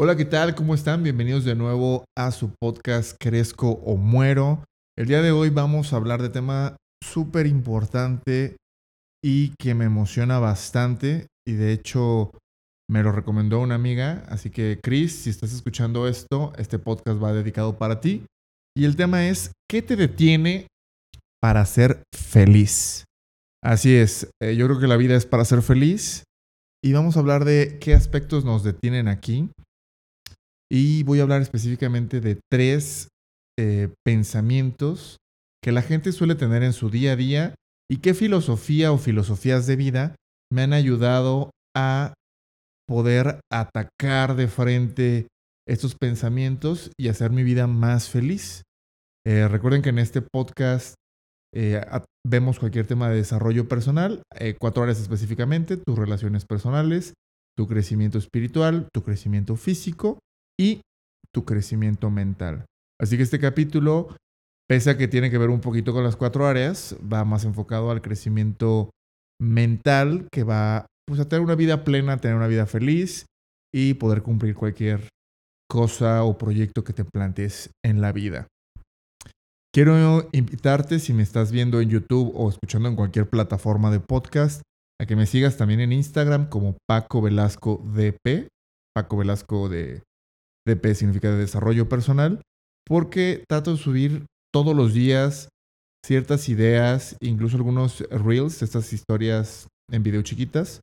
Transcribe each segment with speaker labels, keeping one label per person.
Speaker 1: Hola, ¿qué tal? ¿Cómo están? Bienvenidos de nuevo a su podcast Crezco o Muero. El día de hoy vamos a hablar de tema súper importante y que me emociona bastante y de hecho me lo recomendó una amiga, así que Chris, si estás escuchando esto, este podcast va dedicado para ti. Y el tema es, ¿qué te detiene para ser feliz? Así es, eh, yo creo que la vida es para ser feliz y vamos a hablar de qué aspectos nos detienen aquí. Y voy a hablar específicamente de tres eh, pensamientos que la gente suele tener en su día a día y qué filosofía o filosofías de vida me han ayudado a poder atacar de frente estos pensamientos y hacer mi vida más feliz. Eh, recuerden que en este podcast eh, vemos cualquier tema de desarrollo personal, cuatro áreas específicamente, tus relaciones personales, tu crecimiento espiritual, tu crecimiento físico y tu crecimiento mental. Así que este capítulo, pese a que tiene que ver un poquito con las cuatro áreas, va más enfocado al crecimiento mental, que va pues, a tener una vida plena, tener una vida feliz y poder cumplir cualquier cosa o proyecto que te plantees en la vida. Quiero invitarte, si me estás viendo en YouTube o escuchando en cualquier plataforma de podcast, a que me sigas también en Instagram como Paco Velasco DP. Paco Velasco de DP significa de desarrollo personal, porque trato de subir todos los días ciertas ideas, incluso algunos reels, estas historias en video chiquitas,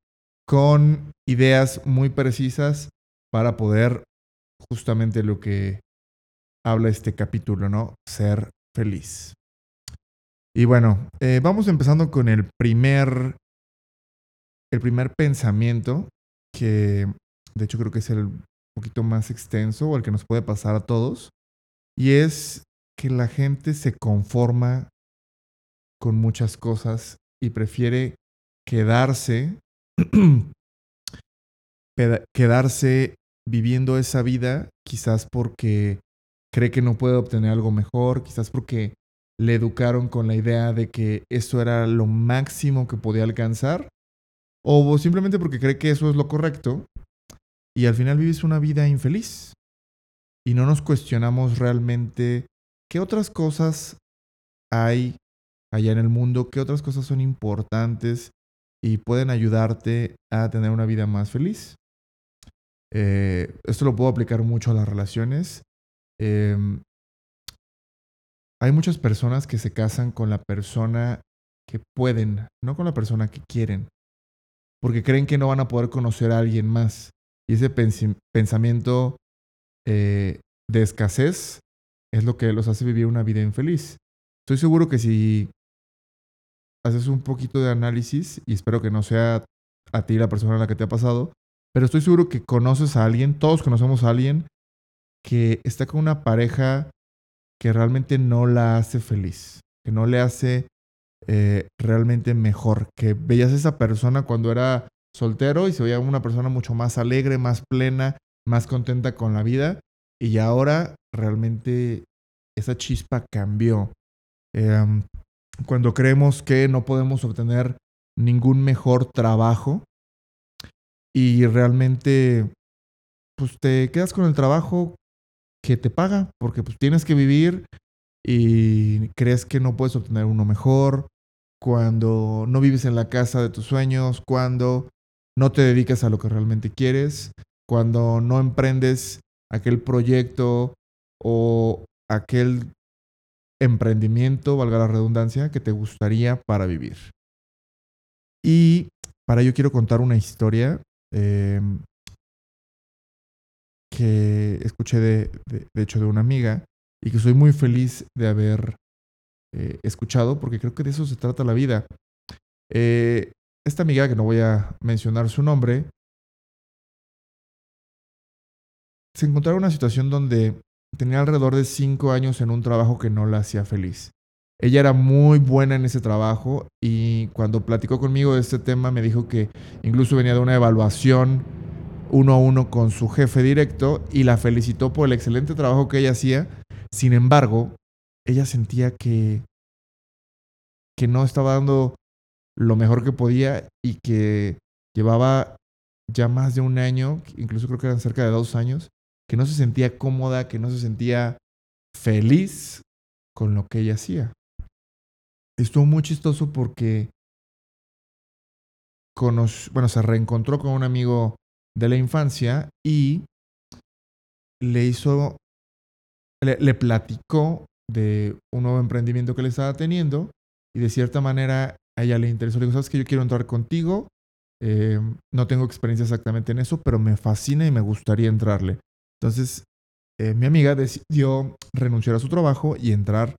Speaker 1: con ideas muy precisas para poder justamente lo que habla este capítulo, ¿no? Ser feliz. Y bueno, eh, vamos empezando con el primer, el primer pensamiento, que de hecho creo que es el poquito más extenso o el que nos puede pasar a todos, y es que la gente se conforma con muchas cosas y prefiere quedarse, quedarse viviendo esa vida quizás porque cree que no puede obtener algo mejor, quizás porque le educaron con la idea de que eso era lo máximo que podía alcanzar, o simplemente porque cree que eso es lo correcto, y al final vives una vida infeliz. Y no nos cuestionamos realmente qué otras cosas hay allá en el mundo, qué otras cosas son importantes y pueden ayudarte a tener una vida más feliz. Eh, esto lo puedo aplicar mucho a las relaciones. Em, hay muchas personas que se casan con la persona que pueden, no con la persona que quieren, porque creen que no van a poder conocer a alguien más. Y ese pensamiento eh, de escasez es lo que los hace vivir una vida infeliz. Estoy seguro que si haces un poquito de análisis, y espero que no sea a ti la persona a la que te ha pasado, pero estoy seguro que conoces a alguien, todos conocemos a alguien que está con una pareja que realmente no la hace feliz, que no le hace eh, realmente mejor, que veías a esa persona cuando era soltero y se veía una persona mucho más alegre, más plena, más contenta con la vida y ahora realmente esa chispa cambió. Em, cuando creemos que no podemos obtener ningún mejor trabajo y realmente pues te quedas con el trabajo que te paga, porque pues tienes que vivir y crees que no puedes obtener uno mejor, cuando no vives en la casa de tus sueños, cuando no te dedicas a lo que realmente quieres, cuando no emprendes aquel proyecto o aquel emprendimiento, valga la redundancia, que te gustaría para vivir. Y para ello quiero contar una historia. Eh, que escuché de, de, hecho de una amiga y que soy muy feliz de haber eh, escuchado porque creo que de eso se trata la vida. Eh, esta amiga, que no voy a mencionar su nombre, se encontraba en una situación donde tenía alrededor de cinco años en un trabajo que no la hacía feliz. Ella era muy buena en ese trabajo y cuando platicó conmigo de este tema me dijo que incluso venía de una evaluación uno a uno con su jefe directo y la felicitó por el excelente trabajo que ella hacía. Sin embargo, ella sentía que, que no estaba dando lo mejor que podía y que llevaba ya más de un año, incluso creo que eran cerca de dos años, que no se sentía cómoda, que no se sentía feliz con lo que ella hacía. Estuvo muy chistoso porque bueno, se reencontró con un amigo de la infancia y le hizo, le, platicó de un nuevo emprendimiento que le estaba teniendo y de cierta manera a ella le interesó. Le dijo, sabes que yo quiero entrar contigo, eh, no tengo experiencia exactamente en eso, pero me fascina y me gustaría entrarle. Entonces, eh, mi amiga decidió renunciar a su trabajo y entrar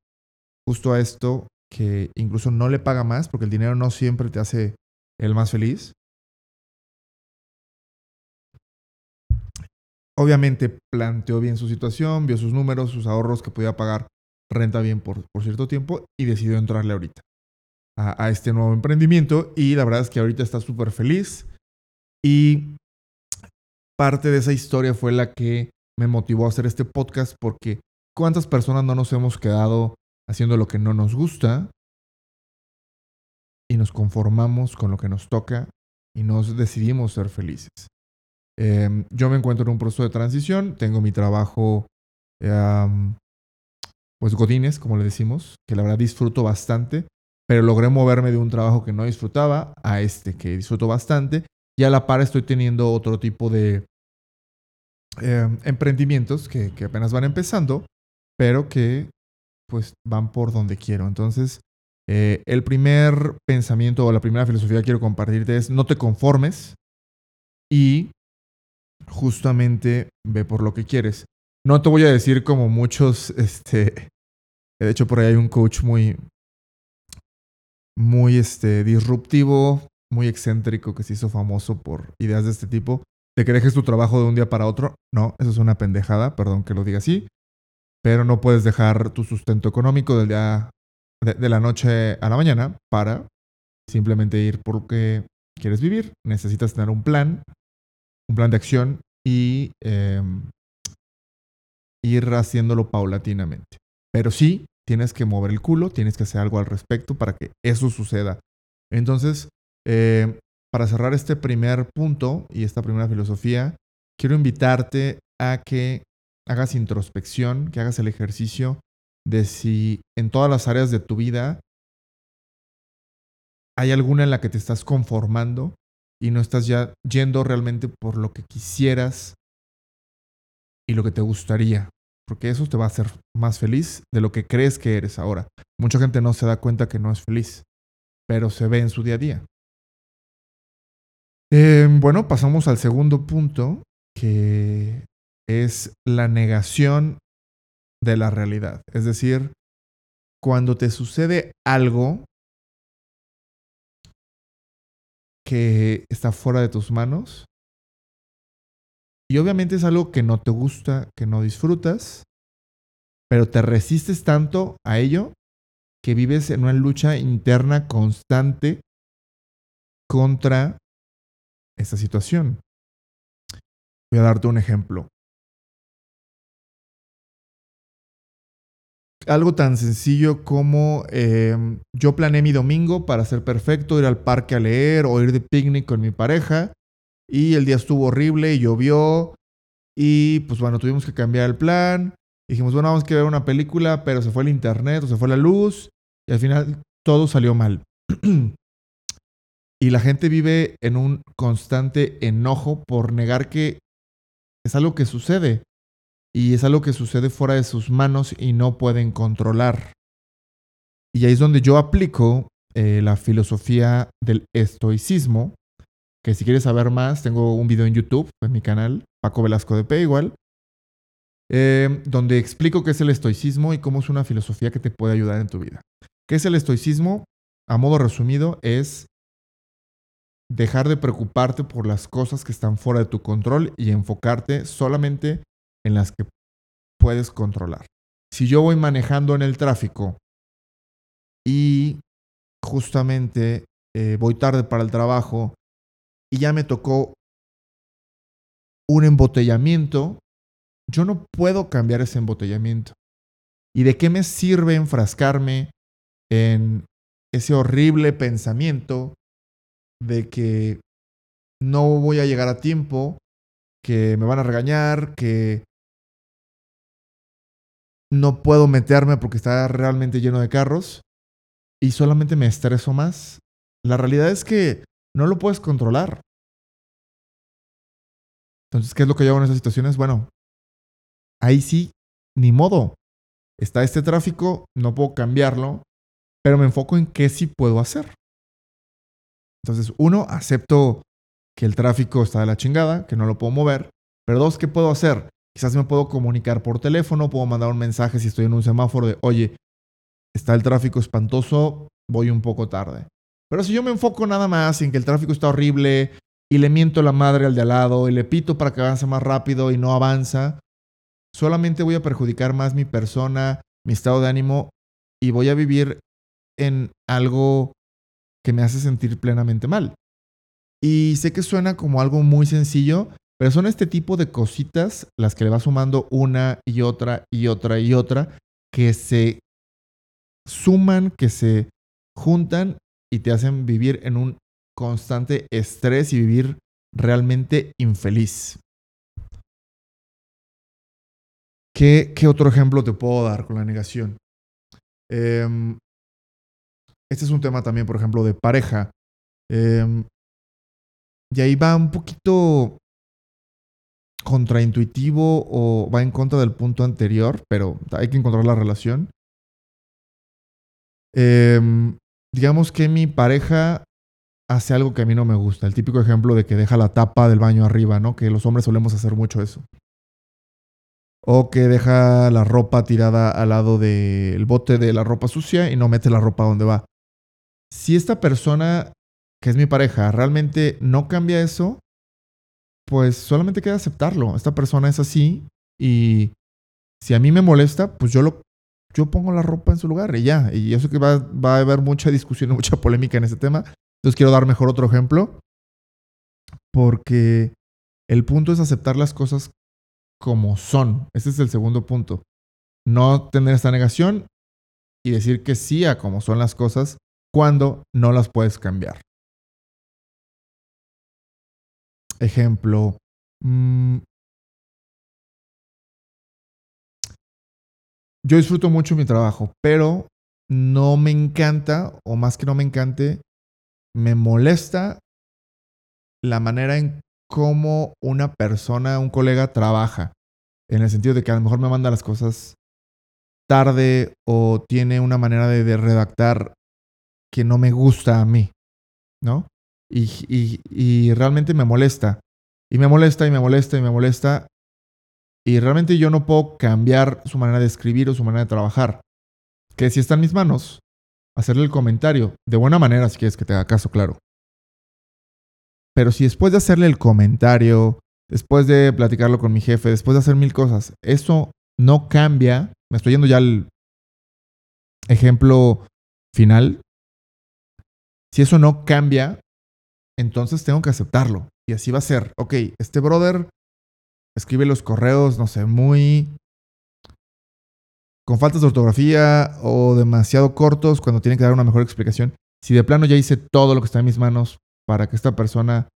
Speaker 1: justo a esto que incluso no le paga más, porque el dinero no siempre te hace el más feliz. Obviamente planteó bien su situación, vio sus números, sus ahorros que podía pagar renta bien por, por cierto tiempo y decidió entrarle ahorita a, este nuevo emprendimiento y la verdad es que ahorita está súper feliz. Y parte de esa historia fue la que me motivó a hacer este podcast porque cuántas personas no nos hemos quedado haciendo lo que no nos gusta y nos conformamos con lo que nos toca y nos decidimos ser felices. Em, yo me encuentro en un proceso de transición, tengo mi trabajo, pues Godines, como le decimos, que la verdad disfruto bastante, pero logré moverme de un trabajo que no disfrutaba a este que disfruto bastante y a la par estoy teniendo otro tipo de em, emprendimientos que, apenas van empezando, pero que pues van por donde quiero. Entonces, eh, el primer pensamiento o la primera filosofía que quiero compartirte es no te conformes y justamente ve por lo que quieres. No te voy a decir como muchos, este, de hecho por ahí hay un coach muy, muy este, disruptivo, muy excéntrico que se hizo famoso por ideas de este tipo, de que dejes tu trabajo de un día para otro. No, eso es una pendejada, perdón que lo diga así, pero no puedes dejar tu sustento económico del día de, la noche a la mañana para simplemente ir por lo que quieres vivir. Necesitas tener un plan, un plan de acción y em, ir haciéndolo paulatinamente. Pero sí, tienes que mover el culo, tienes que hacer algo al respecto para que eso suceda. Entonces, em, para cerrar este primer punto y esta primera filosofía, quiero invitarte a que hagas introspección, que hagas el ejercicio de si en todas las áreas de tu vida hay alguna en la que te estás conformando y no estás ya yendo realmente por lo que quisieras y lo que te gustaría, porque eso te va a hacer más feliz de lo que crees que eres ahora. Mucha gente no se da cuenta que no es feliz, pero se ve en su día a día. Em, bueno, pasamos al segundo punto, que es la negación de la realidad. Es decir, cuando te sucede algo que está fuera de tus manos, y obviamente es algo que no te gusta, que no disfrutas, pero te resistes tanto a ello que vives en una lucha interna constante contra esta situación. Voy a darte un ejemplo. algo tan sencillo como em, yo planeé mi domingo para ser perfecto, ir al parque a leer o ir de picnic con mi pareja y el día estuvo horrible y llovió y pues bueno, tuvimos que cambiar el plan. Dijimos, bueno, vamos a ver una película, pero se fue el internet o se fue la luz y al final todo salió mal. y la gente vive en un constante enojo por negar que es algo que sucede y es algo que sucede fuera de sus manos y no pueden controlar. Y ahí es donde yo aplico eh, la filosofía del estoicismo, que si quieres saber más, tengo un video en YouTube, en mi canal, Paco Velasco de P igual, eh, donde explico qué es el estoicismo y cómo es una filosofía que te puede ayudar en tu vida. ¿Qué es el estoicismo? A modo resumido, es dejar de preocuparte por las cosas que están fuera de tu control y enfocarte solamente en las que puedes controlar. Si yo voy manejando en el tráfico y justamente eh, voy tarde para el trabajo y ya me tocó un embotellamiento, yo no puedo cambiar ese embotellamiento. ¿Y de qué me sirve enfrascarme en ese horrible pensamiento de que no voy a llegar a tiempo, que me van a regañar, que no puedo meterme porque está realmente lleno de carros y solamente me estreso más. La realidad es que no lo puedes controlar. Entonces, ¿qué es lo que yo hago en esas situaciones? Bueno, ahí sí, ni modo. Está este tráfico, no puedo cambiarlo, pero me enfoco en qué sí puedo hacer. Entonces, uno, acepto que el tráfico está de la chingada, que no lo puedo mover, pero dos, ¿qué puedo hacer? Quizás me puedo comunicar por teléfono, puedo mandar un mensaje si estoy en un semáforo de, oye, está el tráfico espantoso, voy un poco tarde. Pero si yo me enfoco nada más en que el tráfico está horrible y le miento la madre al de al lado y le pito para que avance más rápido y no avanza, solamente voy a perjudicar más mi persona, mi estado de ánimo y voy a vivir en algo que me hace sentir plenamente mal. Y sé que suena como algo muy sencillo, pero son este tipo de cositas las que le va sumando una y otra y otra y otra que se suman, que se juntan y te hacen vivir en un constante estrés y vivir realmente infeliz. ¿Qué, otro ejemplo te puedo dar con la negación? Em, este es un tema también, por ejemplo, de pareja. Em, y ahí va un poquito contraintuitivo o va en contra del punto anterior, pero hay que encontrar la relación. Em, digamos que mi pareja hace algo que a mí no me gusta. El típico ejemplo de que deja la tapa del baño arriba, ¿no? Que los hombres solemos hacer mucho eso. O que deja la ropa tirada al lado del bote de la ropa sucia y no mete la ropa donde va. Si esta persona, que es mi pareja, realmente no cambia eso, pues solamente queda aceptarlo. Esta persona es así y si a mí me molesta, pues yo lo yo pongo la ropa en su lugar y ya. Y eso que va, va a haber mucha discusión y mucha polémica en ese tema. Entonces quiero dar mejor otro ejemplo. Porque el punto es aceptar las cosas como son. Ese es el segundo punto. No tener esta negación y decir que sí a como son las cosas cuando no las puedes cambiar. Ejemplo, mm, yo disfruto mucho mi trabajo, pero no me encanta, o más que no me encante, me molesta la manera en cómo una persona, un colega trabaja. En el sentido de que a lo mejor me manda las cosas tarde o tiene una manera de, redactar que no me gusta a mí, ¿no? y, realmente me molesta. Y me molesta y me molesta y me molesta. Y realmente yo no puedo cambiar su manera de escribir o su manera de trabajar. Que si está en mis manos, hacerle el comentario, de buena manera si quieres que te haga caso, claro. Pero si después de hacerle el comentario, después de platicarlo con mi jefe, después de hacer mil cosas, eso no cambia, me estoy yendo ya al ejemplo final, si eso no cambia, entonces tengo que aceptarlo. Y así va a ser. Ok, este brother escribe los correos, no sé, muy... con faltas de ortografía o demasiado cortos cuando tiene que dar una mejor explicación. Si de plano ya hice todo lo que está en mis manos para que esta persona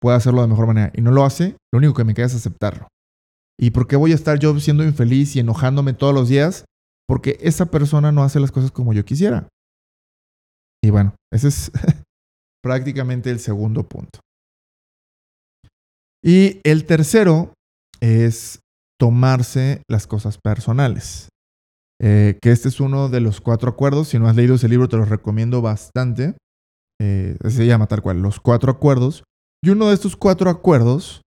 Speaker 1: pueda hacerlo de mejor manera y no lo hace, lo único que me queda es aceptarlo. ¿Y por qué voy a estar yo siendo infeliz y enojándome todos los días? Porque esa persona no hace las cosas como yo quisiera. Y bueno, ese es prácticamente el segundo punto. Y el tercero es tomarse las cosas personales. Eh, que este es uno de los cuatro acuerdos. Si no has leído ese libro, te lo recomiendo bastante. Eh, se llama tal cual, los cuatro acuerdos. Y uno de estos cuatro acuerdos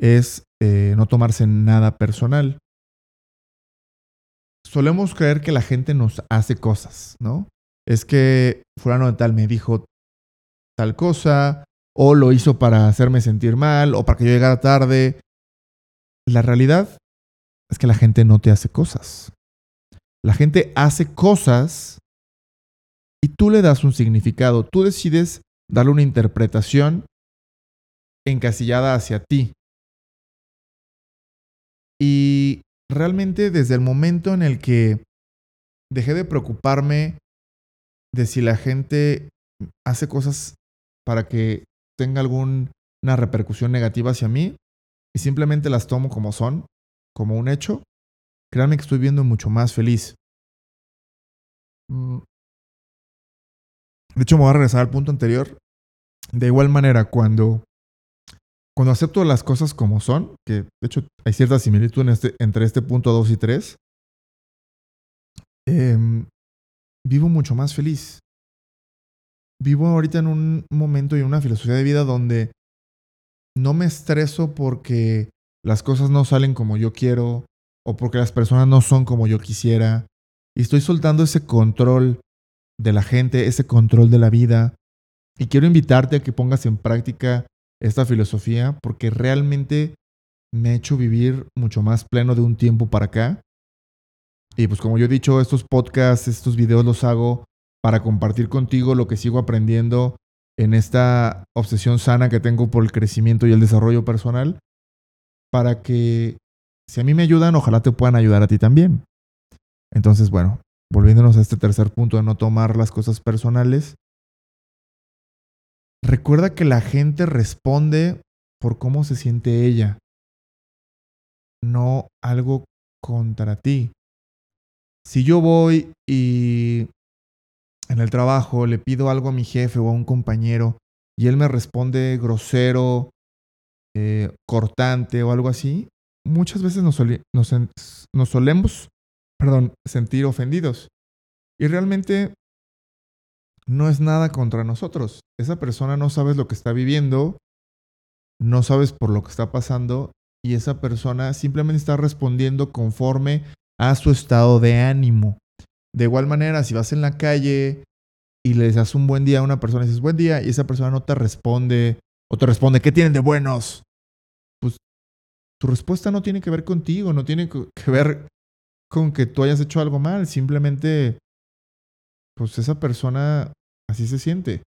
Speaker 1: es eh, no tomarse nada personal. Solemos creer que la gente nos hace cosas, ¿no? Es que fulano de tal me dijo tal cosa, o lo hizo para hacerme sentir mal, o para que yo llegara tarde. La realidad es que la gente no te hace cosas. La gente hace cosas y tú le das un significado. Tú decides darle una interpretación encasillada hacia ti. Y realmente desde el momento en el que dejé de preocuparme de si la gente hace cosas para que tenga alguna repercusión negativa hacia mí y simplemente las tomo como son, como un hecho, créanme que estoy viendo mucho más feliz. Mm. De hecho, me voy a regresar al punto anterior. De igual manera, cuando, cuando acepto las cosas como son, que de hecho hay cierta similitud este, entre este punto 2 y 3, em, vivo mucho más feliz. Vivo ahorita en un momento y una filosofía de vida donde no me estreso porque las cosas no salen como yo quiero o porque las personas no son como yo quisiera. Y estoy soltando ese control de la gente, ese control de la vida. Y quiero invitarte a que pongas en práctica esta filosofía porque realmente me ha hecho vivir mucho más pleno de un tiempo para acá. Y pues como yo he dicho, estos podcasts, estos videos los hago para compartir contigo lo que sigo aprendiendo en esta obsesión sana que tengo por el crecimiento y el desarrollo personal, para que si a mí me ayudan, ojalá te puedan ayudar a ti también. Entonces, bueno, volviéndonos a este tercer punto de no tomar las cosas personales, recuerda que la gente responde por cómo se siente ella, no algo contra ti. Si yo voy y en el trabajo le pido algo a mi jefe o a un compañero y él me responde grosero, eh, cortante o algo así, muchas veces nos, nos, solemos perdón, sentir ofendidos. Y realmente no es nada contra nosotros. Esa persona no sabes lo que está viviendo, no sabes por lo que está pasando y esa persona simplemente está respondiendo conforme a su estado de ánimo. De igual manera, si vas en la calle y le das un buen día a una persona y dices buen día y esa persona no te responde o te responde, ¿qué tienen de buenos? Pues tu respuesta no tiene que ver contigo, no tiene que ver con que tú hayas hecho algo mal, simplemente, pues esa persona así se siente.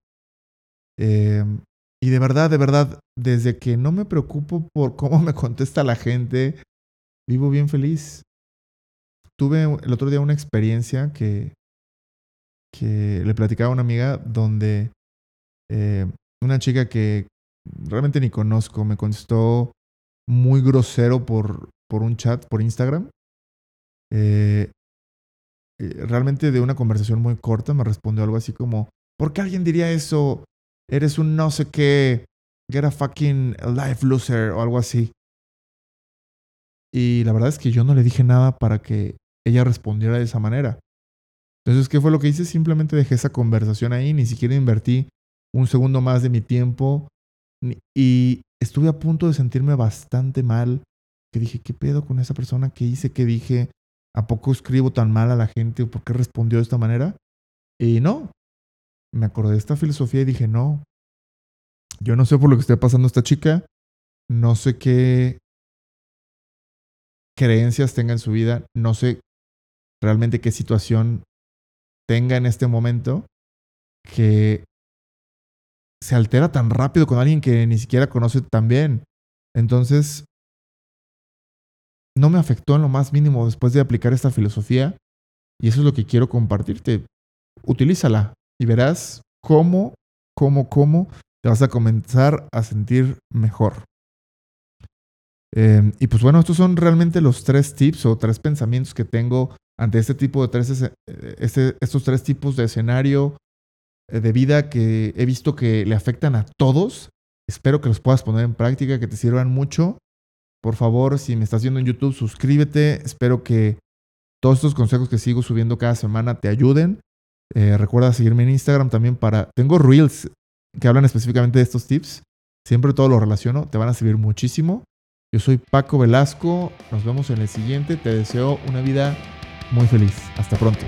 Speaker 1: Em, y de verdad, de verdad, desde que no me preocupo por cómo me contesta la gente, vivo bien feliz tuve el otro día una experiencia que, que le platicaba a una amiga donde eh, una chica que realmente ni conozco me contestó muy grosero por, por un chat, por Instagram. Eh, eh, realmente de una conversación muy corta me respondió algo así como, ¿por qué alguien diría eso? Eres un no sé qué, get a fucking life loser o algo así. Y la verdad es que yo no le dije nada para que ella respondiera de esa manera. Entonces, ¿qué fue lo que hice? Simplemente dejé esa conversación ahí, ni siquiera invertí un segundo más de mi tiempo y estuve a punto de sentirme bastante mal, que dije, ¿qué pedo con esa persona? ¿Qué hice? ¿Qué dije? ¿A poco escribo tan mal a la gente? ¿O por qué respondió de esta manera? Y no, me acordé de esta filosofía y dije, no, yo no sé por lo que esté pasando esta chica, no sé qué creencias tenga en su vida, no sé realmente qué situación tenga en este momento que se altera tan rápido con alguien que ni siquiera conoce tan bien. Entonces, no me afectó en lo más mínimo después de aplicar esta filosofía y eso es lo que quiero compartirte. Utilízala y verás cómo, cómo, cómo te vas a comenzar a sentir mejor. Em, y pues bueno, estos son realmente los tres tips o tres pensamientos que tengo ante este tipo de tres, este, estos tres tipos de escenario eh, de vida que he visto que le afectan a todos. Espero que los puedas poner en práctica, que te sirvan mucho. Por favor, si me estás viendo en YouTube, suscríbete. Espero que todos estos consejos que sigo subiendo cada semana te ayuden. Eh, recuerda seguirme en Instagram también para... Tengo reels que hablan específicamente de estos tips. Siempre todo lo relaciono. Te van a servir muchísimo. Yo soy Paco Velasco. Nos vemos en el siguiente. Te deseo una vida muy feliz. Hasta pronto.